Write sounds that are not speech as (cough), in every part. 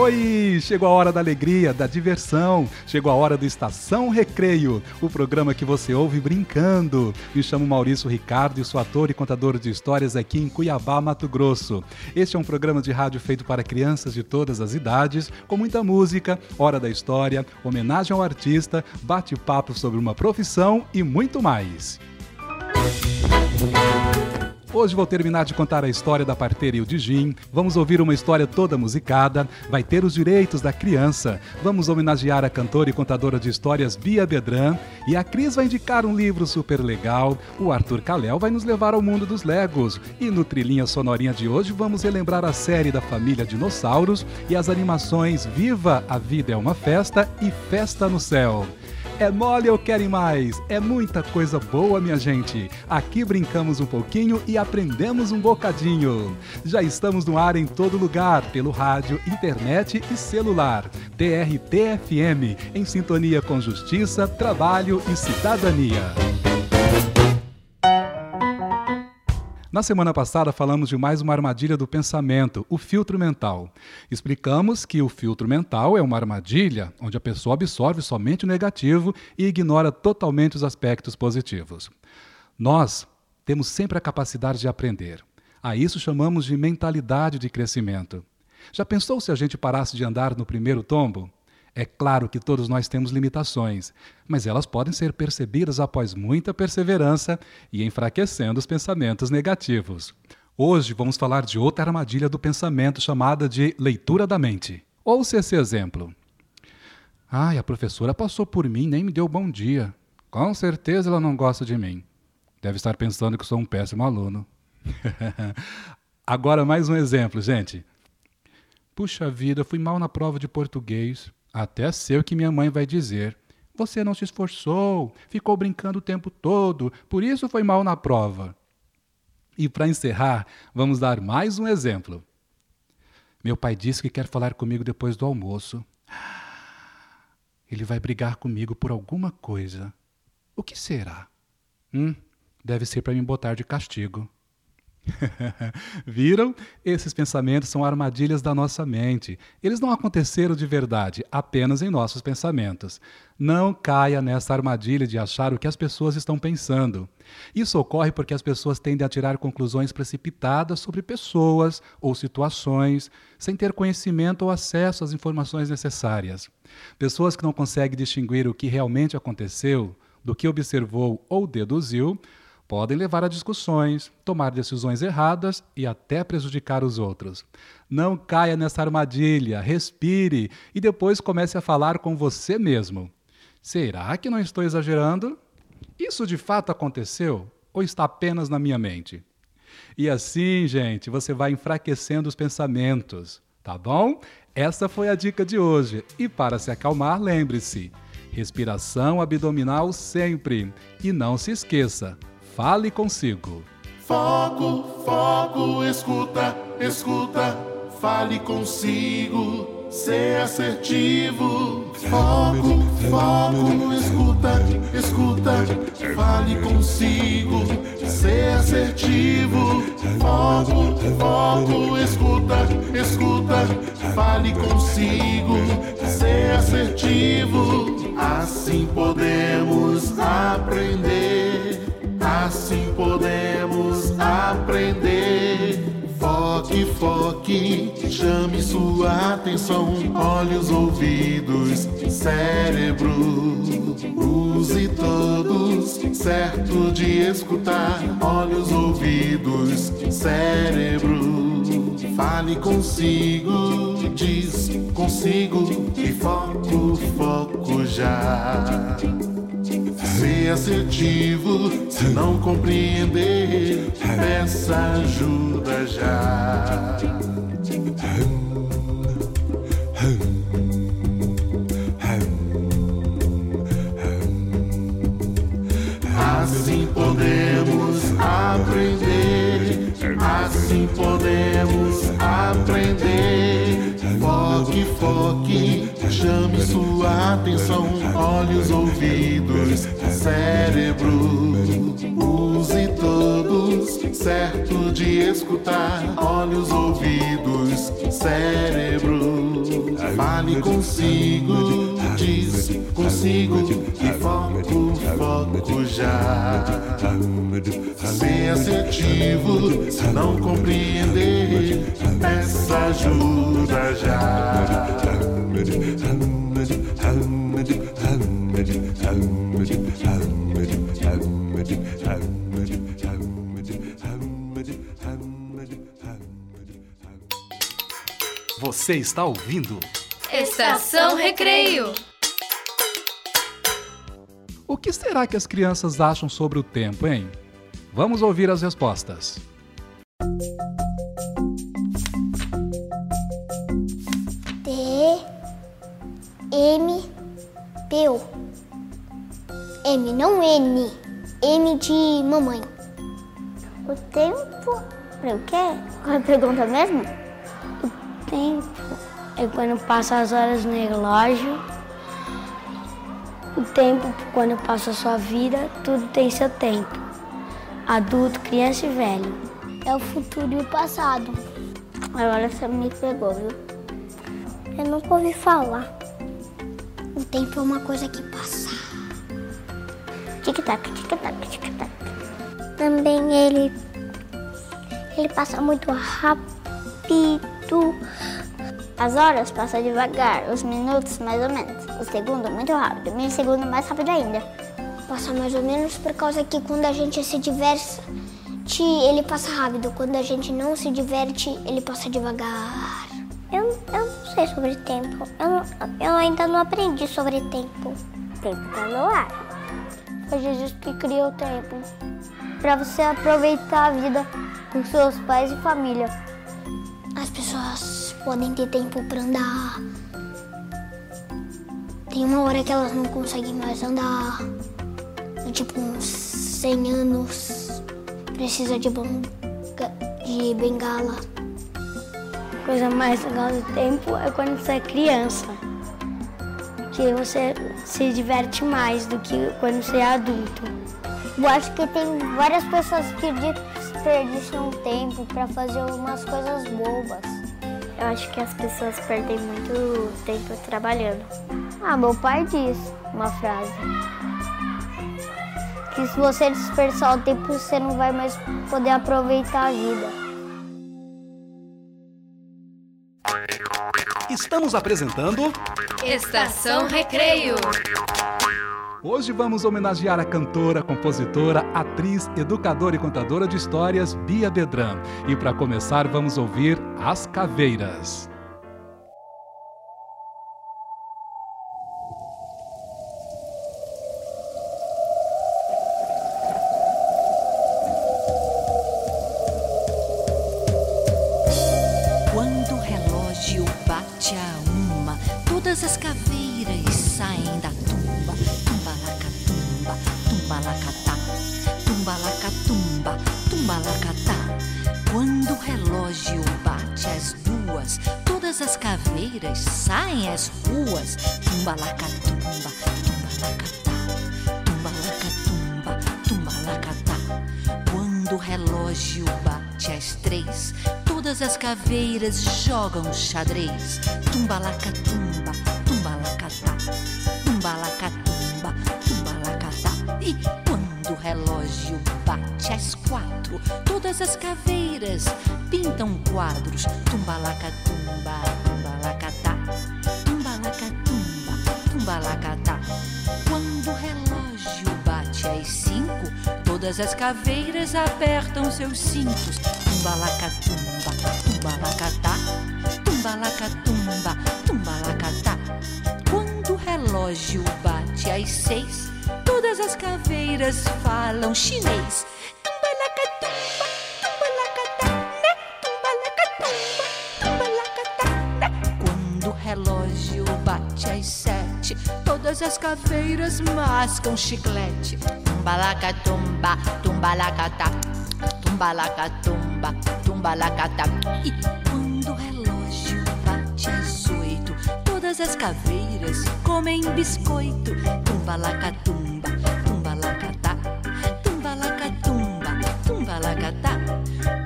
Oi! Chegou a hora da alegria, da diversão. Chegou a hora do Estação Recreio, o programa que você ouve brincando. Me chamo Maurício Ricardo e sou ator e contador de histórias aqui em Cuiabá, Mato Grosso. Este é um programa de rádio feito para crianças de todas as idades, com muita música, hora da história, homenagem ao artista, bate-papo sobre uma profissão e muito mais. Hoje vou terminar de contar a história da parteira e o Dijim. Vamos ouvir uma história toda musicada. Vai ter os direitos da criança. Vamos homenagear a cantora e contadora de histórias Bia Bedran. E a Cris vai indicar um livro super legal. O Arthur Calel vai nos levar ao mundo dos Legos. E no Trilhinha Sonorinha de hoje vamos relembrar a série da família Dinossauros e as animações Viva a Vida é uma Festa e Festa no Céu. É mole ou querem mais? É muita coisa boa, minha gente. Aqui brincamos um pouquinho e aprendemos um bocadinho. Já estamos no ar em todo lugar, pelo rádio, internet e celular. TRT-FM, em sintonia com justiça, trabalho e cidadania. Na semana passada falamos de mais uma armadilha do pensamento, o filtro mental. Explicamos que o filtro mental é uma armadilha onde a pessoa absorve somente o negativo e ignora totalmente os aspectos positivos. Nós temos sempre a capacidade de aprender. A isso chamamos de mentalidade de crescimento. Já pensou se a gente parasse de andar no primeiro tombo? É claro que todos nós temos limitações, mas elas podem ser percebidas após muita perseverança e enfraquecendo os pensamentos negativos. Hoje vamos falar de outra armadilha do pensamento chamada de leitura da mente. Ouça esse exemplo. Ai, a professora passou por mim nem me deu bom dia. Com certeza ela não gosta de mim. Deve estar pensando que sou um péssimo aluno. (laughs) Agora mais um exemplo, gente. Puxa vida, fui mal na prova de português. Até sei o que minha mãe vai dizer. Você não se esforçou, ficou brincando o tempo todo, por isso foi mal na prova. E para encerrar, vamos dar mais um exemplo. Meu pai disse que quer falar comigo depois do almoço. Ele vai brigar comigo por alguma coisa. O que será? Hum, deve ser para me botar de castigo. (laughs) Viram? Esses pensamentos são armadilhas da nossa mente. Eles não aconteceram de verdade, apenas em nossos pensamentos. Não caia nessa armadilha de achar o que as pessoas estão pensando. Isso ocorre porque as pessoas tendem a tirar conclusões precipitadas sobre pessoas ou situações, sem ter conhecimento ou acesso às informações necessárias. Pessoas que não conseguem distinguir o que realmente aconteceu do que observou ou deduziu podem levar a discussões, tomar decisões erradas e até prejudicar os outros. Não caia nessa armadilha, respire e depois comece a falar com você mesmo. Será que não estou exagerando? Isso de fato aconteceu ou está apenas na minha mente? E assim, gente, você vai enfraquecendo os pensamentos, tá bom? Essa foi a dica de hoje. E para se acalmar, lembre-se: respiração abdominal sempre. E não se esqueça, fale consigo. Foco, foco, escuta, escuta, fale consigo, ser assertivo. Foco, foco, escuta, escuta, fale consigo, ser assertivo. Foco, foco, escuta, escuta, fale consigo, ser assertivo. Assim podemos aprender. Assim podemos aprender. Foque, foque, chame sua atenção. Olhos, ouvidos, cérebro. Use todos, certo de escutar. Olhos, ouvidos, cérebro. Fale consigo, diz consigo. E foco, foco já. Ser assertivo, se não compreender, peça ajuda já. podemos aprender, assim podemos aprender. Foque, foque, chame sua atenção, olhos, ouvidos, cérebro. Use todos, certo de escutar, olhos, ouvidos, cérebro. Fale consigo, diz consigo e foco, foco já. Ser assertivo, se não compreender, peça ajuda já. Você está ouvindo? Estação Recreio. O que será que as crianças acham sobre o tempo, hein? Vamos ouvir as respostas. Pergunta mesmo? O tempo é quando passa as horas no relógio. O tempo, quando passa a sua vida, tudo tem seu tempo. Adulto, criança e velho. É o futuro e o passado. Agora você me pegou, viu? Eu nunca ouvi falar. O tempo é uma coisa que passa. Tic-tac, tic-tac, tic-tac. Também ele. Ele passa muito rápido. As horas passam devagar, os minutos mais ou menos, o segundo muito rápido, o milissegundo mais rápido ainda. Passa mais ou menos por causa que quando a gente se diverte, ele passa rápido. Quando a gente não se diverte, ele passa devagar. Eu, eu não sei sobre tempo. Eu, não- eu ainda não aprendi sobre tempo. Tempo tá no ar. Foi Jesus que criou o tempo. Para você aproveitar a vida com seus pais e família. As pessoas podem ter tempo para andar. Tem uma hora que elas não conseguem mais andar. Tipo, uns 100 anos. Precisa de, bonga, de bengala. A coisa mais legal do tempo é quando você é criança. Que você se diverte mais do que quando você é adulto. Eu acho que tem várias pessoas que desperdiçam tempo para fazer umas coisas bobas. Eu acho que as pessoas perdem muito tempo trabalhando. Ah, meu pai diz uma frase. Que se você desperdiçar o tempo, você não vai mais poder aproveitar a vida. Estamos apresentando. Estação Recreio. Hoje vamos homenagear a cantora, compositora, atriz, educadora e contadora de histórias Bia Dedran. E para começar, vamos ouvir As Caveiras. As caveiras saem às ruas. Tumbalacatumba, tumbalacatá, tumbalacatumba, tumbalacatá. Quando o relógio bate às três, todas as caveiras jogam xadrez. Tumbalacatumba, tumbalacatá, tumbalacatumba, tumbalacatá. E quando o relógio bate às quatro, todas as caveiras pintam quadros. Tumbalacatumba, tumbalacatá, tumbalacatá. Quando o relógio bate às cinco, todas as caveiras apertam seus cintos. Tumbalacatumba, tumbalacatá, tumbalacatumba, tumbalacatá. Quando o relógio bate às seis, todas as caveiras falam chinês. As caveiras mascam chiclete. Tumbalaca, tumba, tumbalacata. Tumbalaca, tumba, tumbalacata. E quando o relógio bate às oito, todas as caveiras comem biscoito. Tumbalaca, tumba, tumbalacata. Tumbalaca, tumba, tumbalacata.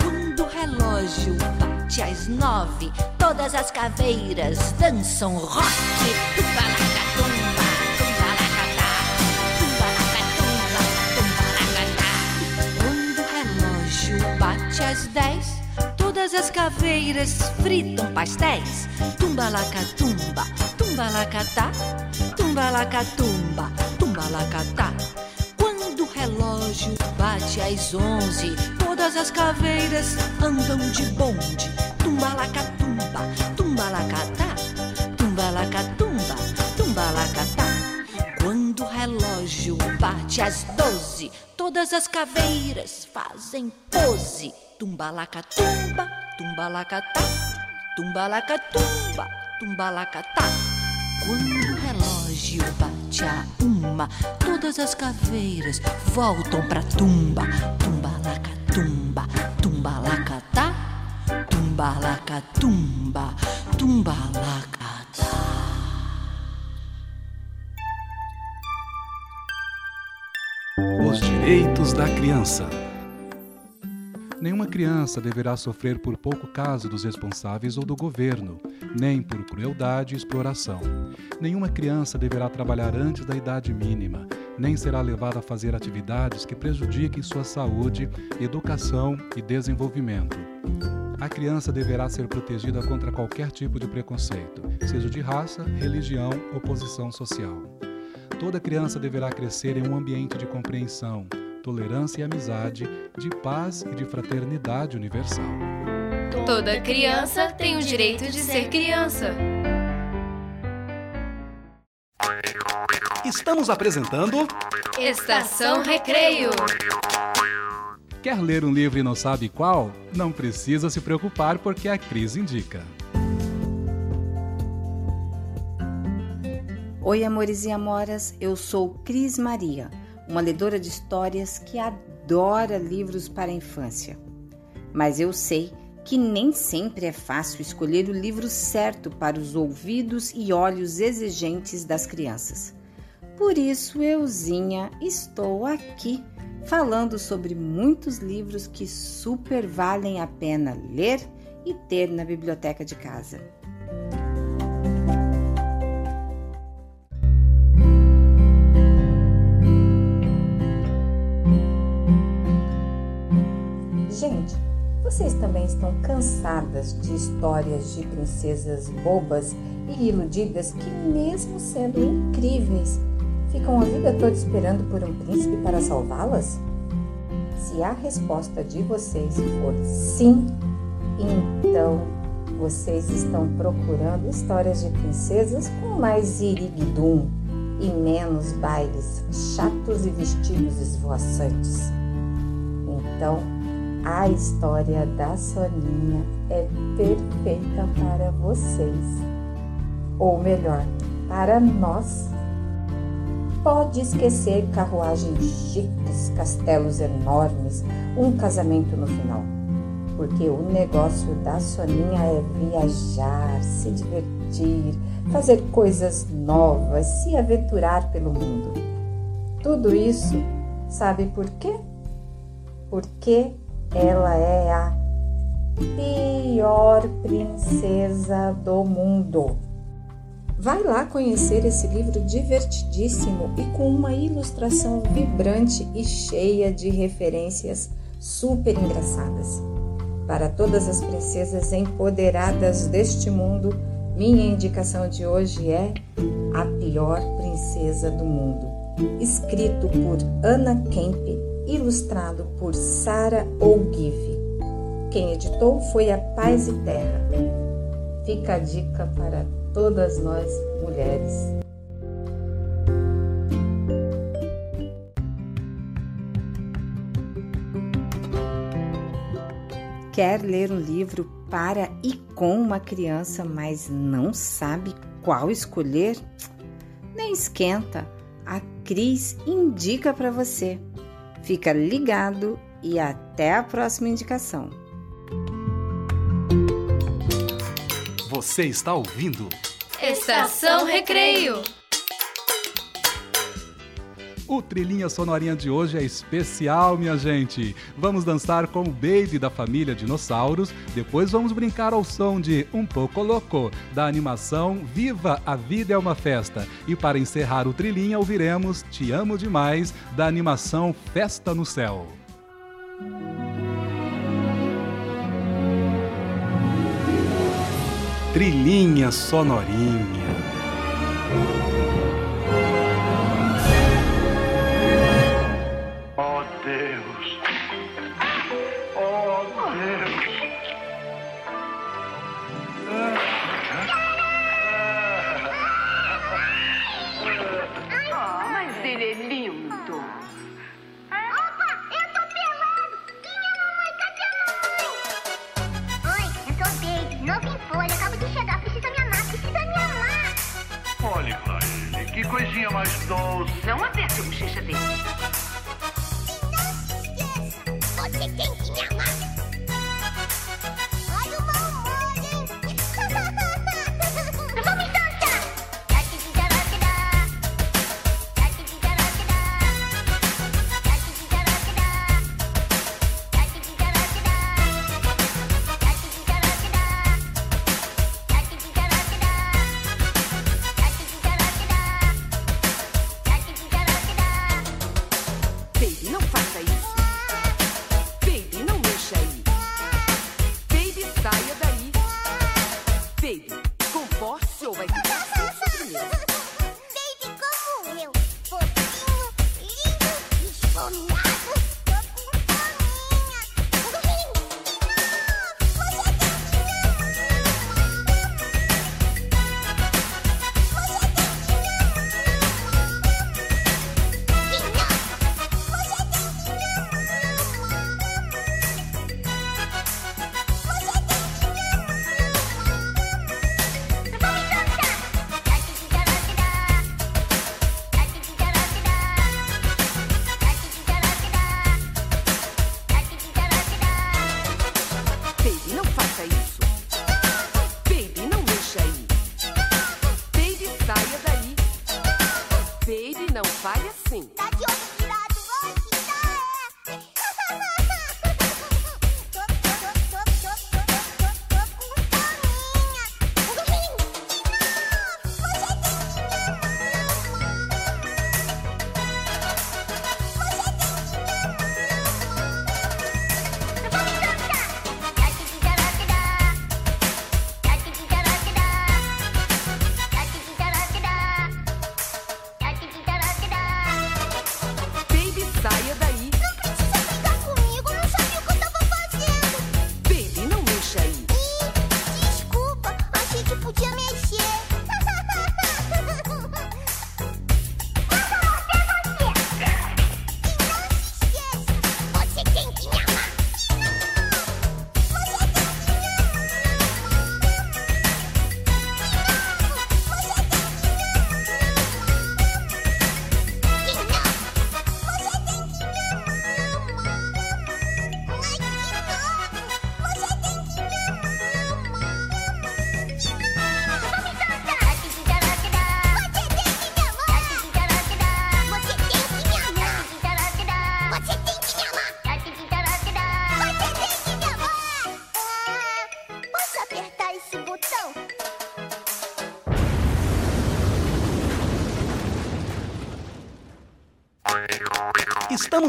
Quando o relógio bate às nove, todas as caveiras dançam rock. Às dez, todas as caveiras fritam pastéis. Tumbalacatumba, tumbalacatá, tumbalacatumba, tumbalacatá. Quando o relógio bate às onze, todas as caveiras andam de bonde. Tumbalacatumba, tumbalacatá, tumbalacatumba, tumbalacatá. Quando o relógio bate às doze, todas as caveiras fazem pose. Tumbalacatumba, tumbalacatá, tumbalacatumba, tumbalacatá. Quando o relógio bate a uma, todas as caveiras voltam pra tumba. Tumbalacatumba, tumbalacatá, tumbalacatumba, tumbalacatá. Os direitos da criança. Nenhuma criança deverá sofrer por pouco caso dos responsáveis ou do governo, nem por crueldade e exploração. Nenhuma criança deverá trabalhar antes da idade mínima, nem será levada a fazer atividades que prejudiquem sua saúde, educação e desenvolvimento. A criança deverá ser protegida contra qualquer tipo de preconceito, seja de raça, religião ou posição social. Toda criança deverá crescer em um ambiente de compreensão, tolerância e amizade, de paz e de fraternidade universal. Toda criança tem o direito de ser criança. Estamos apresentando. Estação Recreio. Quer ler um livro e não sabe qual? Não precisa se preocupar porque a Cris indica. Oi, amores e amoras, eu sou Cris Maria, uma ledora de histórias que adora livros para a infância. Mas eu sei que nem sempre é fácil escolher o livro certo para os ouvidos e olhos exigentes das crianças. Por isso, euzinha, estou aqui falando sobre muitos livros que super valem a pena ler e ter na biblioteca de casa. Gente, vocês também estão cansadas de histórias de princesas bobas e iludidas que, mesmo sendo incríveis, ficam a vida toda esperando por um príncipe para salvá-las? Se a resposta de vocês for sim, então vocês estão procurando histórias de princesas com mais iriguidum e menos bailes chatos e vestidos esvoaçantes. Então, a história da Soninha é perfeita para vocês. Ou melhor, para nós. Pode esquecer carruagens chiques, castelos enormes, um casamento no final. Porque o negócio da Soninha é viajar, se divertir, fazer coisas novas, se aventurar pelo mundo. Tudo isso, sabe por quê? Porque ela é a pior princesa do mundo. Vai lá conhecer esse livro divertidíssimo e com uma ilustração vibrante e cheia de referências super engraçadas. Para todas as princesas empoderadas deste mundo, minha indicação de hoje é A Pior Princesa do Mundo, escrito por Anna Kemp, ilustrado por Sarah O'Give. Quem editou foi a Paz e Terra. Fica a dica para todas nós mulheres. Quer ler um livro para e com uma criança, mas não sabe qual escolher? Nem esquenta, a Cris indica para você. Fica ligado e até a próxima indicação. Você está ouvindo? Estação Recreio. O Trilhinha Sonorinha de hoje é especial, minha gente. Vamos dançar com o Baby da família Dinossauros, depois vamos brincar ao som de Um Pouco Louco, da animação Viva a Vida é uma Festa. E para encerrar o Trilhinha, ouviremos Te Amo Demais, da animação Festa no Céu. Trilhinha Sonorinha. Mais doce! Não aperte a bochecha dele.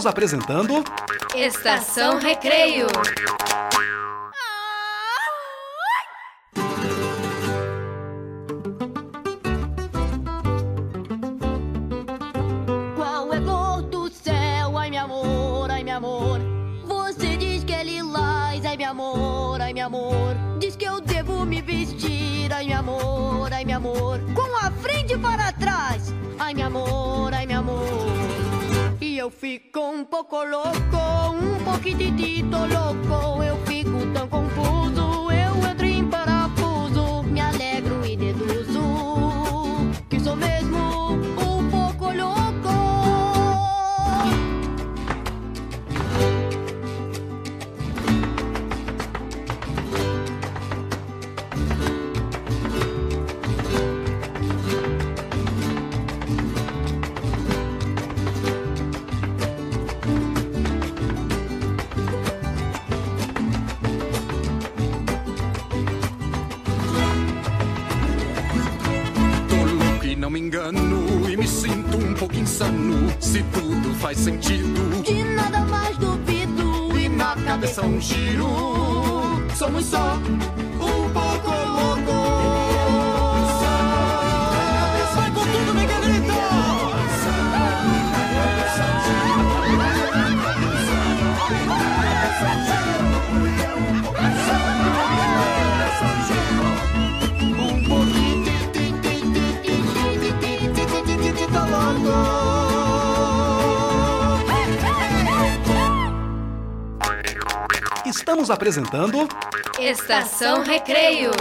Estamos apresentando Estação Recreio. Qual é a cor do céu? Ai, meu amor, ai, meu amor. Você diz que é lilás, ai, meu amor, ai, meu amor. Diz que eu devo me vestir, ai, meu amor, ai, meu amor. Com a frente para trás, ai, meu amor, ai, meu amor. Eu fico um pouco louco, um pouquitito louco. Eu fico tão confuso, me engano e me sinto um pouco insano. Se tudo faz sentido, De nada mais duvido. e na cabeça um giro. Somos só Estamos apresentando Estação Recreio.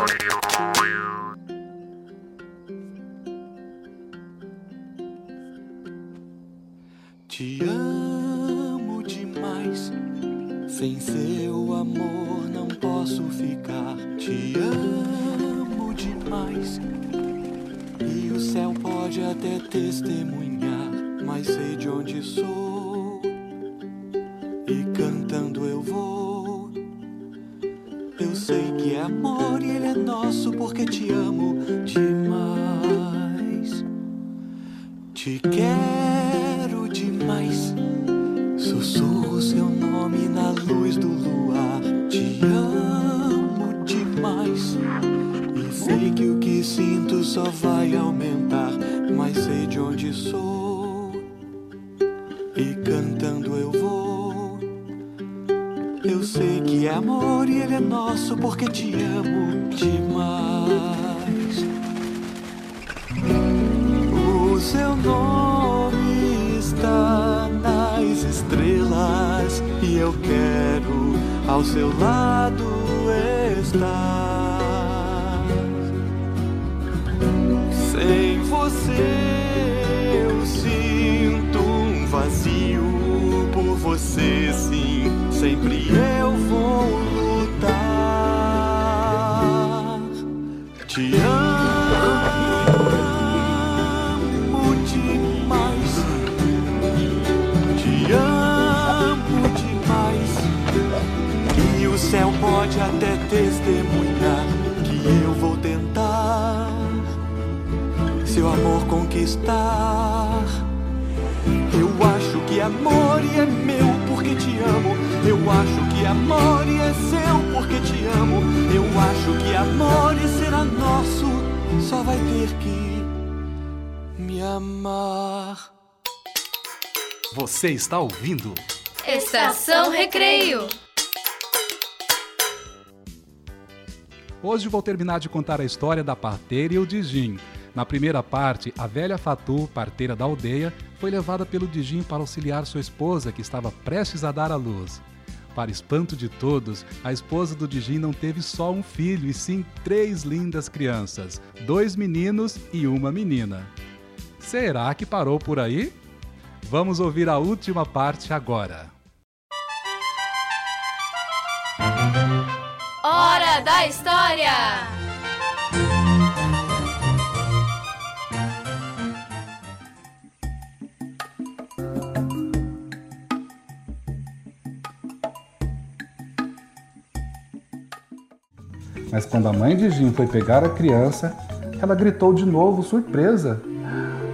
Te amo demais. Sem seu amor não posso ficar. Te amo demais. E o céu pode até testemunhar, mas sei de onde sou. Sei que é amor e ele é nosso porque te amo demais. Te quero te amo demais. O seu nome está nas estrelas e eu quero ao seu lado estar. Sem você eu sinto um vazio por você, sim. Sempre testemunhar que eu vou tentar seu amor conquistar. Eu acho que amor é meu porque te amo. Eu acho que amor é seu porque te amo. Eu acho que amor será nosso. Só vai ter que me amar. Você está ouvindo Estação Recreio. Hoje vou terminar de contar a história da parteira e o Dijin. Na primeira parte, a velha Fatu, parteira da aldeia, foi levada pelo Dijin para auxiliar sua esposa, que estava prestes a dar à luz. Para espanto de todos, a esposa do Dijin não teve só um filho, e sim três lindas crianças, dois meninos e uma menina. Será que parou por aí? Vamos ouvir a última parte agora. Da História! Mas quando a mãe de Jim foi pegar a criança, ela gritou de novo, surpresa.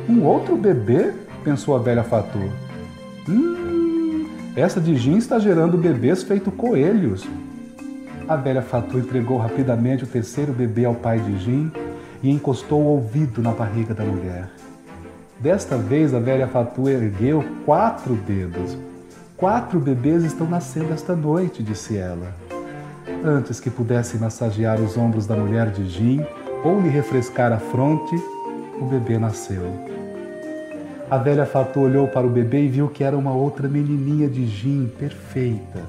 Um outro bebê? pensou a velha Fatu. Hum, essa de Jim está gerando bebês feito coelhos. A velha Fatu entregou rapidamente o terceiro bebê ao pai de Jim e encostou o ouvido na barriga da mulher. Desta vez a velha Fatu ergueu quatro dedos. Quatro bebês estão nascendo esta noite, disse ela. Antes que pudesse massagear os ombros da mulher de Jim ou lhe refrescar a fronte, o bebê nasceu. A velha Fatu olhou para o bebê e viu que era uma outra menininha de Jim, perfeita.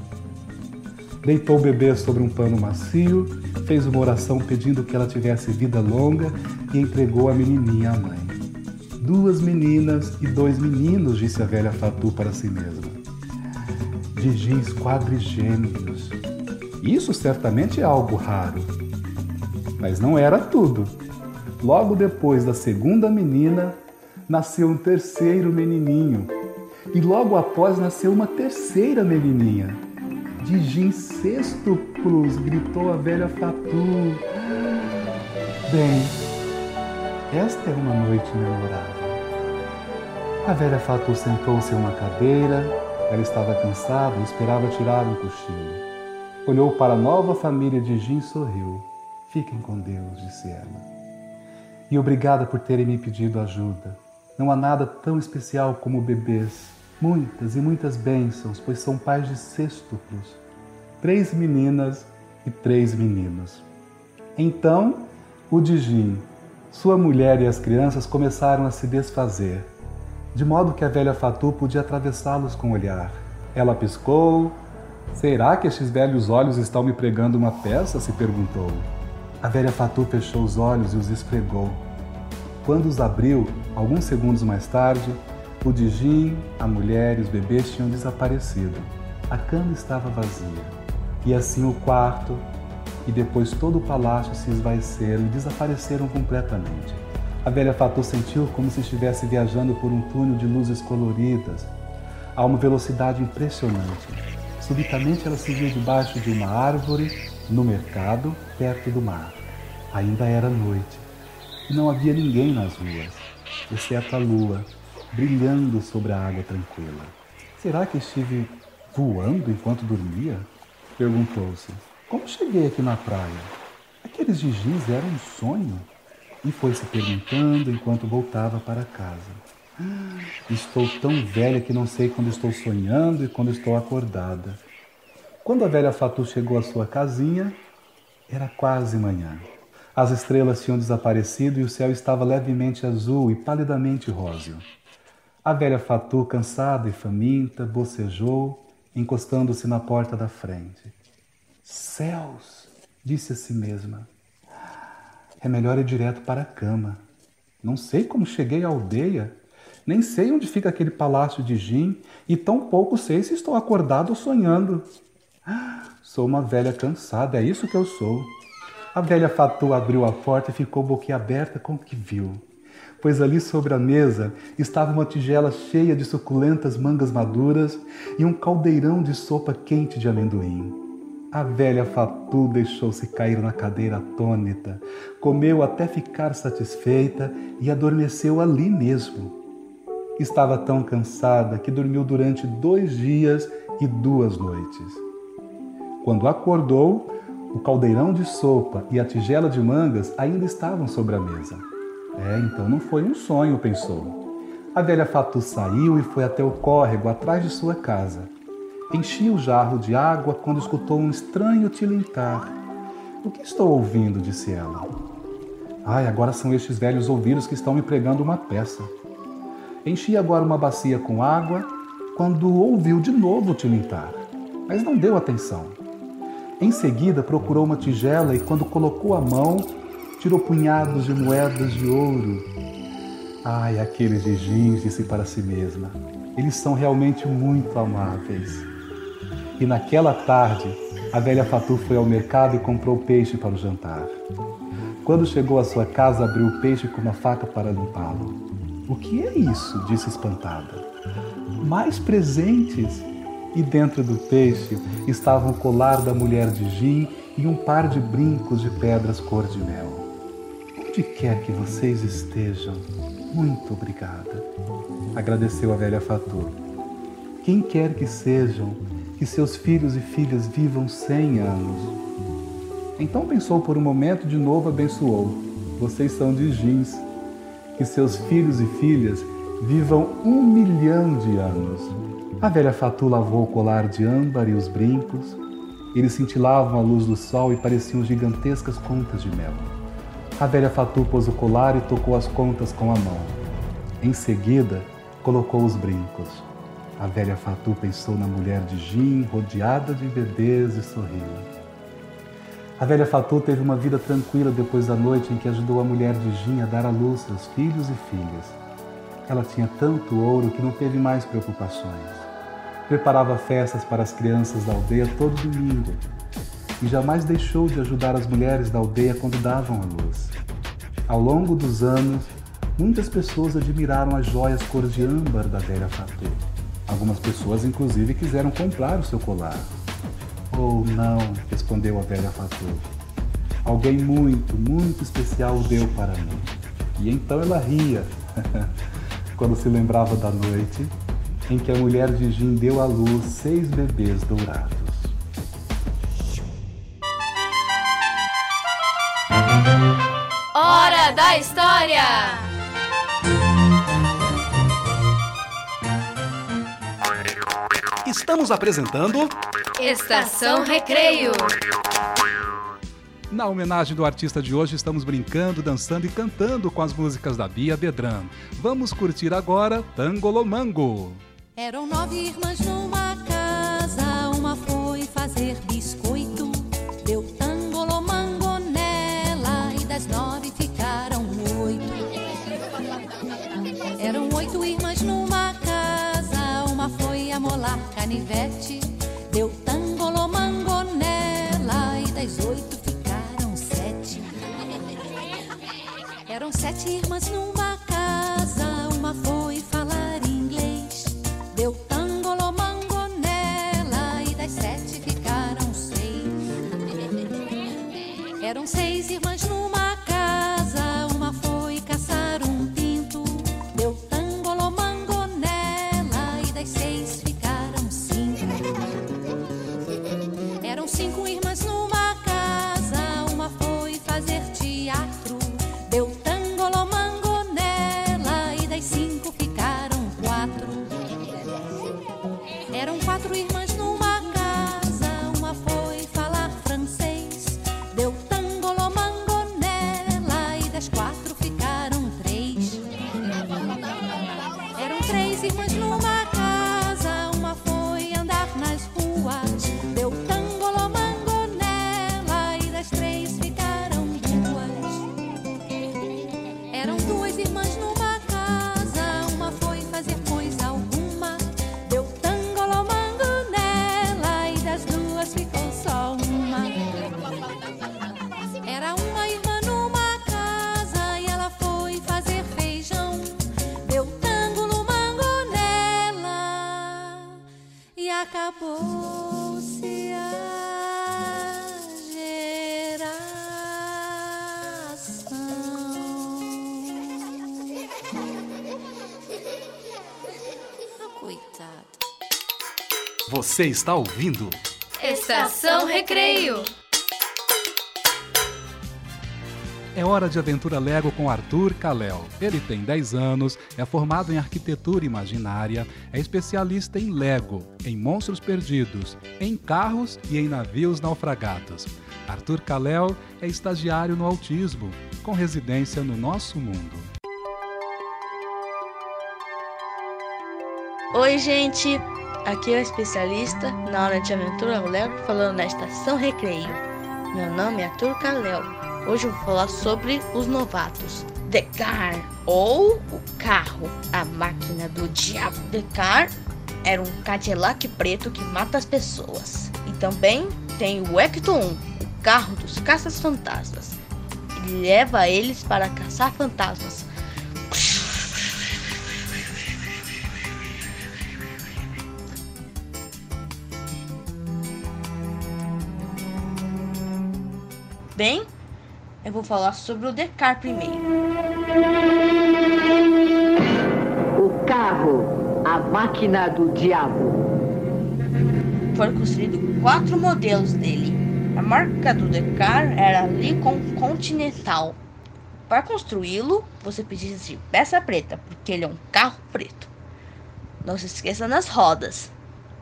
Deitou o bebê sobre um pano macio, fez uma oração pedindo que ela tivesse vida longa e entregou a menininha à mãe. Duas meninas e dois meninos, disse a velha Fatu para si mesma. De Jims quadrigêmeos. Isso certamente é algo raro. Mas não era tudo. Logo depois da segunda menina, nasceu um terceiro menininho. E logo após nasceu uma terceira menininha. De Jim sextuplos, gritou a velha Fatu. Bem, esta é uma noite memorável. A velha Fatu sentou-se em uma cadeira, ela estava cansada e esperava tirar um cochilo. Olhou para a nova família de Jim e sorriu. Fiquem com Deus, disse ela. E obrigada por terem me pedido ajuda. Não há nada tão especial como bebês. Muitas e muitas bênçãos, pois são pais de sextuplos. Três meninas e três meninos. Então, o Dijin, sua mulher e as crianças começaram a se desfazer, de modo que a velha Fatu podia atravessá-los com o olhar. Ela piscou. Será que estes velhos olhos estão me pregando uma peça? se perguntou. A velha Fatu fechou os olhos e os esfregou. Quando os abriu, alguns segundos mais tarde, o Dijin, a mulher e os bebês tinham desaparecido. A cama estava vazia. E assim o quarto e depois todo o palácio se esvaeceram e desapareceram completamente. A velha Fatu sentiu como se estivesse viajando por um túnel de luzes coloridas, a uma velocidade impressionante. Subitamente ela se viu debaixo de uma árvore, no mercado, perto do mar. Ainda era noite e não havia ninguém nas ruas, exceto a lua, brilhando sobre a água tranquila. Será que estive voando enquanto dormia? Perguntou-se. Como cheguei aqui na praia? Aqueles gigis eram um sonho? E foi se perguntando enquanto voltava para casa. Ah, estou tão velha que não sei quando estou sonhando e quando estou acordada. Quando a velha Fatu chegou à sua casinha, era quase manhã. As estrelas tinham desaparecido e o céu estava levemente azul e palidamente róseo. A velha Fatu, cansada e faminta, bocejou, encostando-se na porta da frente. Céus! disse a si mesma. É melhor ir direto para a cama. Não sei como cheguei à aldeia, nem sei onde fica aquele palácio de Jim, e tão pouco sei se estou acordado ou sonhando. Sou uma velha cansada, é isso que eu sou. A velha Fatu abriu a porta e ficou boquiaberta com o que viu, pois ali sobre a mesa estava uma tigela cheia de suculentas mangas maduras e um caldeirão de sopa quente de amendoim. A velha Fatu deixou-se cair na cadeira atônita, comeu até ficar satisfeita e adormeceu ali mesmo. Estava tão cansada que dormiu durante dois dias e duas noites. Quando acordou, o caldeirão de sopa e a tigela de mangas ainda estavam sobre a mesa. É, então não foi um sonho, pensou. A velha Fatu saiu e foi até o córrego atrás de sua casa. Enchia o jarro de água quando escutou um estranho tilintar. O que estou ouvindo? disse ela. Ai, agora são estes velhos ouvidos que estão me pregando uma peça. Enchi agora uma bacia com água quando ouviu de novo o tilintar, mas não deu atenção. Em seguida, procurou uma tigela e, quando colocou a mão, tirou punhados de moedas de ouro. Ai, aqueles jejins, disse para si mesma, eles são realmente muito amáveis. E naquela tarde, a velha Fatu foi ao mercado e comprou peixe para o jantar. Quando chegou à sua casa, abriu o peixe com uma faca para limpá-lo. O que é isso? disse espantada. Mais presentes, e dentro do peixe estava um colar da mulher de Jim e um par de brincos de pedras cor de mel. Onde quer que vocês estejam, muito obrigada. Agradeceu a velha Fatu. Quem quer que sejam, que seus filhos e filhas vivam cem anos. Então pensou por um momento de novo abençoou. Vocês são de Jins. Que seus filhos e filhas vivam um milhão de anos. A velha Fatu lavou o colar de âmbar e os brincos. Eles cintilavam à luz do sol e pareciam gigantescas contas de mel. A velha Fatu pôs o colar e tocou as contas com a mão. Em seguida, colocou os brincos. A velha Fatu pensou na mulher de Jim, rodeada de bebês, e sorriu. A velha Fatu teve uma vida tranquila depois da noite em que ajudou a mulher de Jim a dar à luz seus filhos e filhas. Ela tinha tanto ouro que não teve mais preocupações preparava festas para as crianças da aldeia todo domingo e jamais deixou de ajudar as mulheres da aldeia quando davam a luz. Ao longo dos anos, muitas pessoas admiraram as joias cor de âmbar da velha Fatu. Algumas pessoas, inclusive, quiseram comprar o seu colar. Oh, não, respondeu a velha Fatu. Alguém muito, muito especial o deu para mim. E então ela ria (laughs) quando se lembrava da noite em que a mulher de Jim deu à luz seis bebês dourados. Da História! Estamos apresentando Estação Recreio. Na homenagem do artista de hoje, estamos brincando, dançando e cantando com as músicas da Bia Bedran. Vamos curtir agora Tangolomango. Eram nove irmãs numa casa, uma foi fazer biscoito, Eram sete irmãs Você está ouvindo? Estação Recreio. É hora de aventura Lego com Arthur Kalel. Ele tem 10 anos, é formado em arquitetura imaginária, é especialista em Lego, em monstros perdidos, em carros e em navios naufragados. Arthur Kalel é estagiário no autismo, com residência no nosso mundo. Oi, gente! Aqui é o especialista na hora de aventura ao Lego falando na estação Recreio. Meu nome é Arthur Kalel. Hoje eu vou falar sobre os novatos. The Car, ou o carro, a máquina do diabo. The Car era um Cadillac preto que mata as pessoas. E também tem o Ecto 1, o carro dos caças-fantasmas. Ele leva eles para caçar fantasmas. Bem, eu vou falar sobre o Decar primeiro. O carro, a máquina do diabo. Foram construídos quatro modelos dele. A marca do Decar era Lincoln Continental. Para construí-lo, você precisa de peça preta, porque ele é um carro preto. Não se esqueça nas rodas.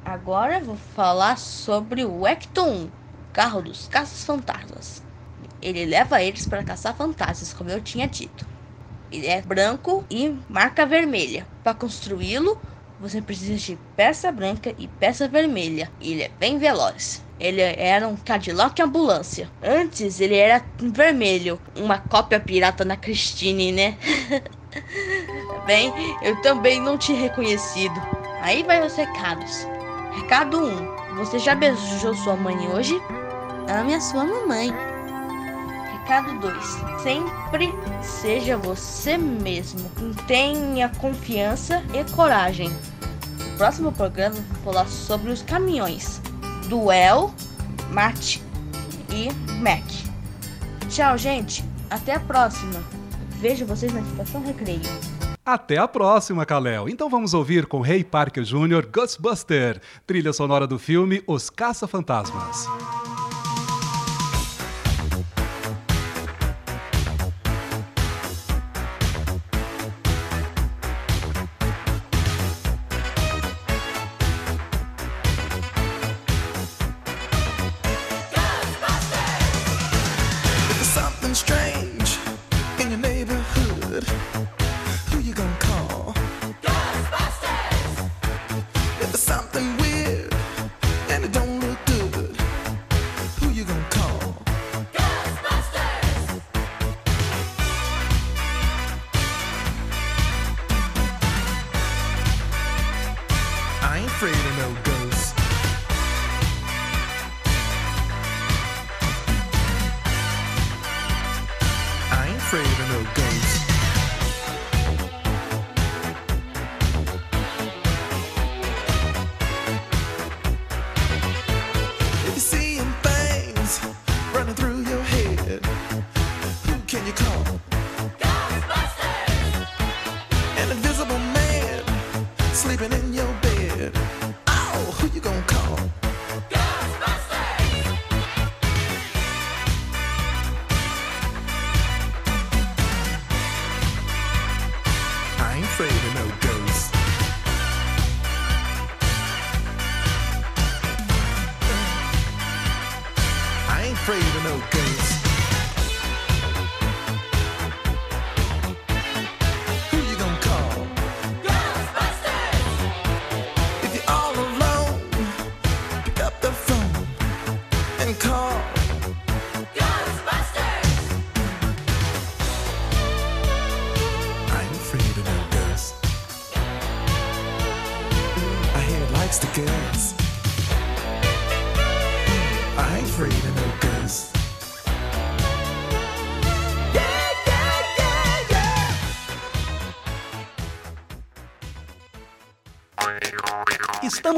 Agora vou falar sobre o Ecto 1, carro dos caças-fantasmas. Ele leva eles para caçar fantasmas, como eu tinha dito. Ele é branco e marca vermelha. Para construí-lo, você precisa de peça branca e peça vermelha. Ele é bem veloz. Ele era um Cadillac ambulância. Antes ele era vermelho, uma cópia pirata na Christine, né? (laughs) bem, eu também não tinha reconhecido. Aí vai os recados. Recado 1. Você já beijou sua mãe hoje? Ame a sua mamãe. Recado 2. Sempre seja você mesmo. Tenha confiança e coragem. No próximo programa vou falar sobre os caminhões. Duel, Mate e Mac. Tchau, gente. Até a próxima. Vejo vocês na Estação Recreio. Até a próxima, Kalel. Então vamos ouvir com Ray Parker Jr. Ghostbuster, trilha sonora do filme Os Caça-Fantasmas. strength.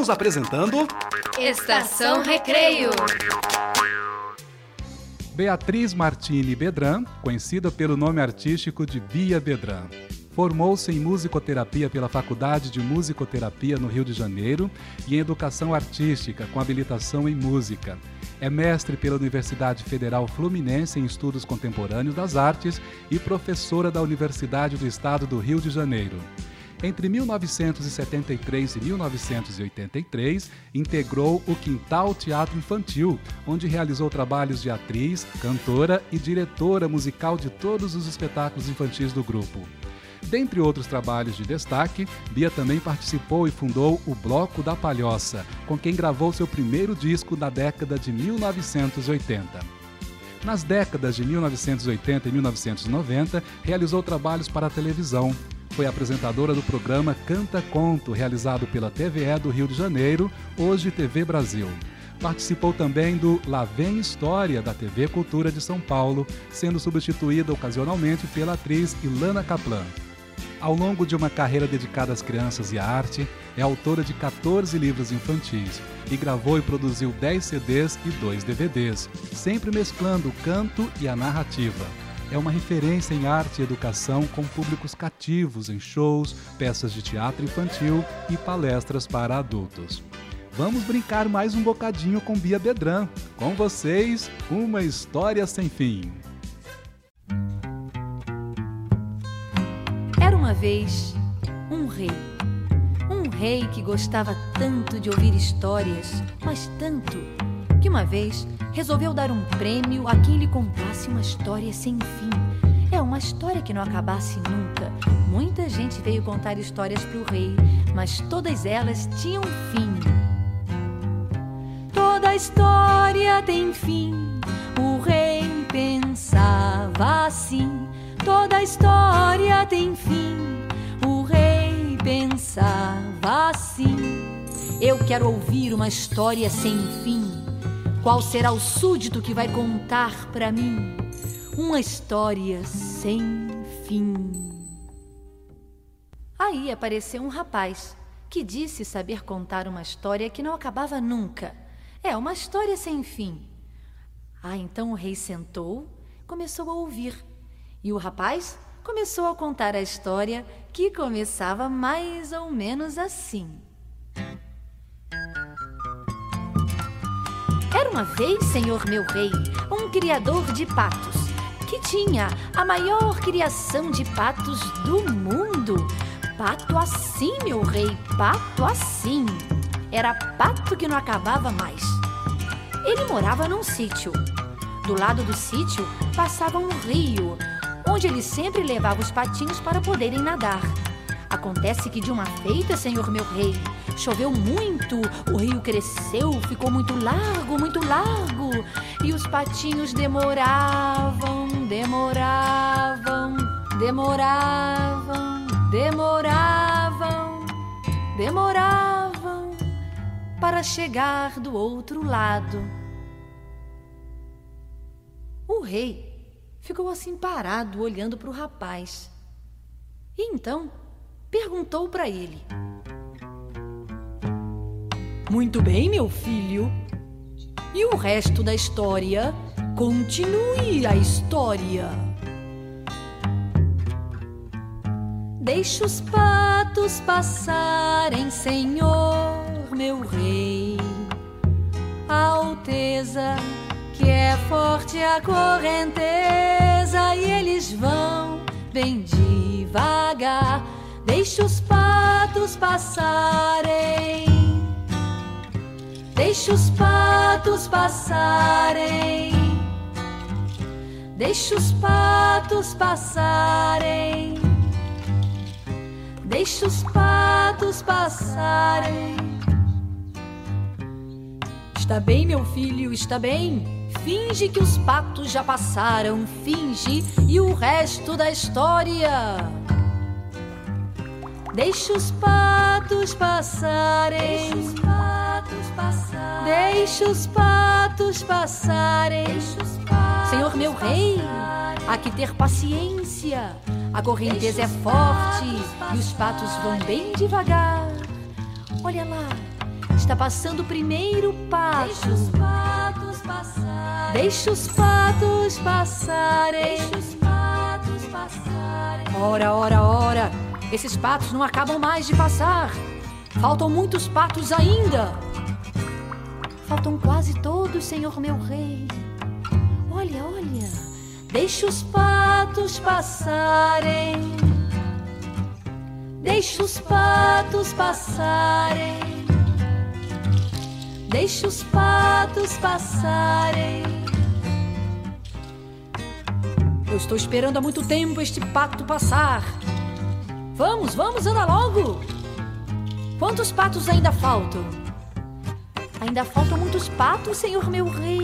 Estamos apresentando Estação Recreio. Beatriz Martini Bedran, conhecida pelo nome artístico de Bia Bedran. Formou-se em musicoterapia pela Faculdade de Musicoterapia no Rio de Janeiro e em Educação Artística, com habilitação em música. É mestre pela Universidade Federal Fluminense em Estudos Contemporâneos das Artes e professora da Universidade do Estado do Rio de Janeiro. Entre 1973 e 1983, integrou o Quintal Teatro Infantil, onde realizou trabalhos de atriz, cantora e diretora musical de todos os espetáculos infantis do grupo. Dentre outros trabalhos de destaque, Bia também participou e fundou o Bloco da Palhoça, com quem gravou seu primeiro disco na década de 1980. Nas décadas de 1980 e 1990, realizou trabalhos para a televisão. Foi apresentadora do programa Canta Conto, realizado pela TVE do Rio de Janeiro, hoje TV Brasil. Participou também do Lá Vem História, da TV Cultura de São Paulo, sendo substituída ocasionalmente pela atriz Ilana Kaplan. Ao longo de uma carreira dedicada às crianças e à arte, é autora de 14 livros infantis e gravou e produziu 10 CDs e 2 DVDs, sempre mesclando o canto e a narrativa. É uma referência em arte e educação com públicos cativos em shows, peças de teatro infantil e palestras para adultos. Vamos brincar mais um bocadinho com Bia Bedran. Com vocês, uma história sem fim. Era uma vez um rei. Um rei que gostava tanto de ouvir histórias, mas tanto, que uma vez resolveu dar um prêmio a quem lhe contasse uma história sem fim. É uma história que não acabasse nunca. Muita gente veio contar histórias para o rei, mas todas elas tinham fim. Toda história tem fim. O rei pensava assim. Toda história tem fim. O rei pensava assim. Eu quero ouvir uma história sem fim. Qual será o súdito que vai contar para mim uma história sem fim? Aí apareceu um rapaz que disse saber contar uma história que não acabava nunca. É uma história sem fim. Ah, então o rei sentou, começou a ouvir. E o rapaz começou a contar a história que começava mais ou menos assim. Uma vez, senhor meu rei, um criador de patos que tinha a maior criação de patos do mundo. Pato assim, meu rei, pato assim. Era pato que não acabava mais. Ele morava num sítio. Do lado do sítio passava um rio, onde ele sempre levava os patinhos para poderem nadar. Acontece que de uma feita, senhor meu rei, choveu muito, o rio cresceu, ficou muito largo, muito largo, e os patinhos demoravam, demoravam, demoravam, demoravam, demoravam para chegar do outro lado. O rei ficou assim parado, olhando para o rapaz. E então perguntou para ele: Muito bem, meu filho. E o resto da história? Continue a história. Deixe os patos passarem, Senhor, meu rei. Alteza, que é forte a correnteza, e eles vão bem devagar. Deixe os patos passarem. Deixe os patos passarem. Deixe os patos passarem. Deixe os patos passarem. Está bem, meu filho, está bem. Finge que os patos já passaram, finge, e o resto da história. Deixe os patos passarem. Deixe os patos Deixe os patos passarem. Senhor meu rei, há que ter paciência. A correnteza é forte e os patos vão bem devagar. Olha lá, está passando o primeiro pato. Deixe os patos passarem. Deixe os patos passarem. Deixe os patos passarem. Ora, ora, ora. Esses patos não acabam mais de passar. Faltam muitos patos ainda. Faltam quase todos, senhor meu rei. Olha, olha. Deixe os patos passarem. Deixe os patos passarem. Deixe os patos passarem. Eu estou esperando há muito tempo este pato passar. Vamos, vamos, anda logo! Quantos patos ainda faltam? Ainda faltam muitos patos, senhor meu rei.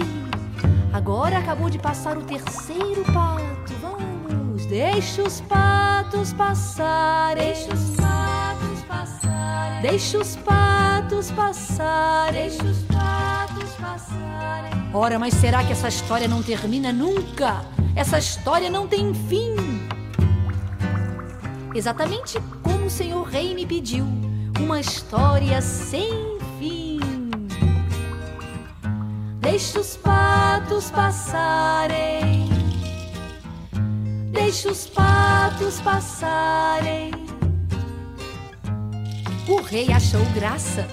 Agora acabou de passar o terceiro pato. Vamos, deixa os patos passarem. Deixa os patos passarem. Deixa os patos passarem. Deixa os patos passarem. Ora, mas será que essa história não termina nunca? Essa história não tem fim. Exatamente como o senhor rei me pediu. Uma história sem Deixa os patos passarem. Deixa os patos passarem. O rei achou graça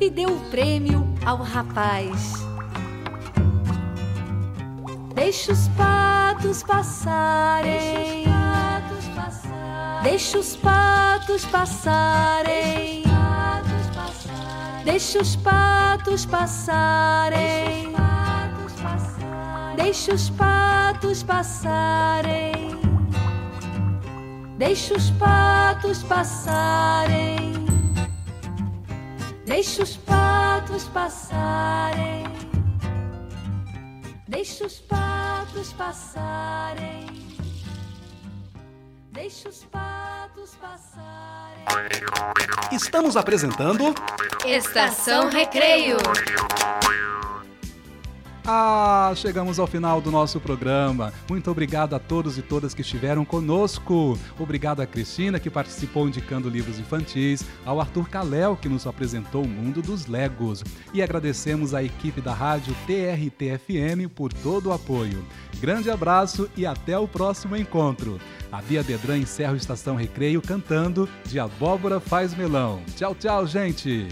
e deu o prêmio ao rapaz. Deixa os patos passarem. Deixa os patos passarem. Deixa os patos passarem. Deixa os patos passarem. Deixa os patos passarem. Deixa os patos passarem. Deixa os patos passarem. Deixa os patos. Estamos apresentando Estação Recreio. Ah, chegamos ao final do nosso programa. Muito obrigado a todos e todas que estiveram conosco. Obrigado a Cristina, que participou indicando livros infantis, ao Arthur Caléu, que nos apresentou o mundo dos Legos. E agradecemos à equipe da rádio TRT-FM por todo o apoio. Grande abraço e até o próximo encontro. A Bia Bedran encerra o Estação Recreio cantando De Abóbora Faz Melão. Tchau, tchau, gente!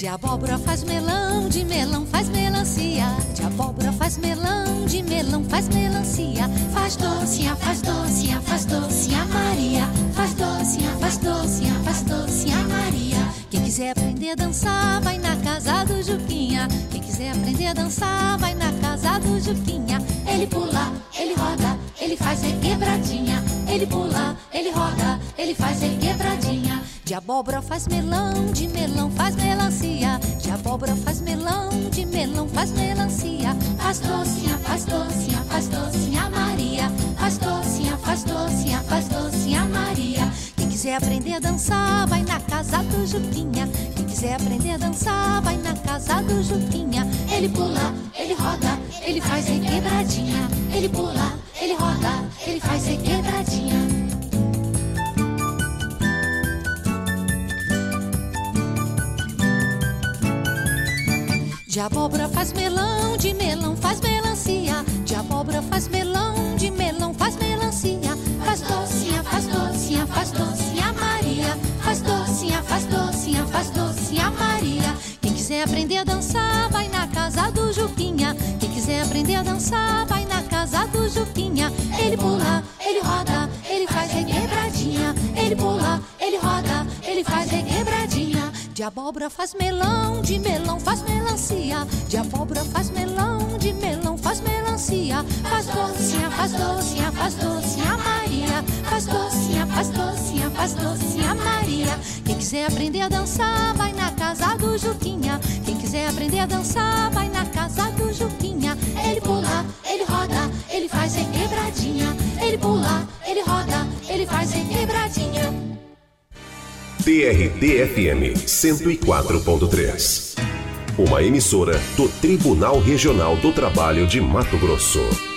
De abóbora faz melão, de melão faz melancia. De abóbora faz melão, de melão faz melancia. Faz docinha, faz docinha, faz docinha Maria. Faz docinha, faz docinha, faz docinha Maria. Quem quiser aprender a dançar, vai na casa do Juquinha. Quem quiser aprender a dançar, vai na casa do Juquinha. Ele pula, ele roda, ele faz requebradinha. Ele pula, ele roda, ele faz requebradinha. De abóbora faz melão, de melão faz melancia. De abóbora faz melão, de melão faz melancia. Faz docinha, faz docinha, faz docinha Maria. Faz docinha, faz docinha, faz docinha Maria. Quem quiser aprender a dançar, vai na casa do Juquinha. Quem quiser aprender a dançar, vai na casa do Juquinha. Ele pula, ele roda, ele faz requebradinha. Ele pula, ele roda, ele faz requebradinha. De abóbora faz melão, de melão faz melancia. De abóbora faz melão, de melão faz melancia. Faz docinha, faz docinha, faz docinha Maria. Faz docinha, faz docinha, faz docinha Maria. Quem quiser aprender a dançar, vai na casa do Juquinha. Quem quiser aprender a dançar, vai na casa do Juquinha. Ele pula, ele roda, ele faz requebradinha. Ele pula, ele roda, ele faz requebradinha. De abóbora faz melão, de melão faz melancia. De abóbora faz melão, de melão faz melancia. Faz docinha, faz docinha, faz docinha Maria. Faz docinha, faz docinha, faz docinha Maria. Quem quiser aprender a dançar, vai na casa do Juquinha. Quem quiser aprender a dançar, vai na casa do Juquinha. Ele pula, ele roda, ele faz requebradinha. Ele pula, ele roda, ele faz requebradinha. TRT-FM 104.3. Uma emissora do Tribunal Regional do Trabalho de Mato Grosso.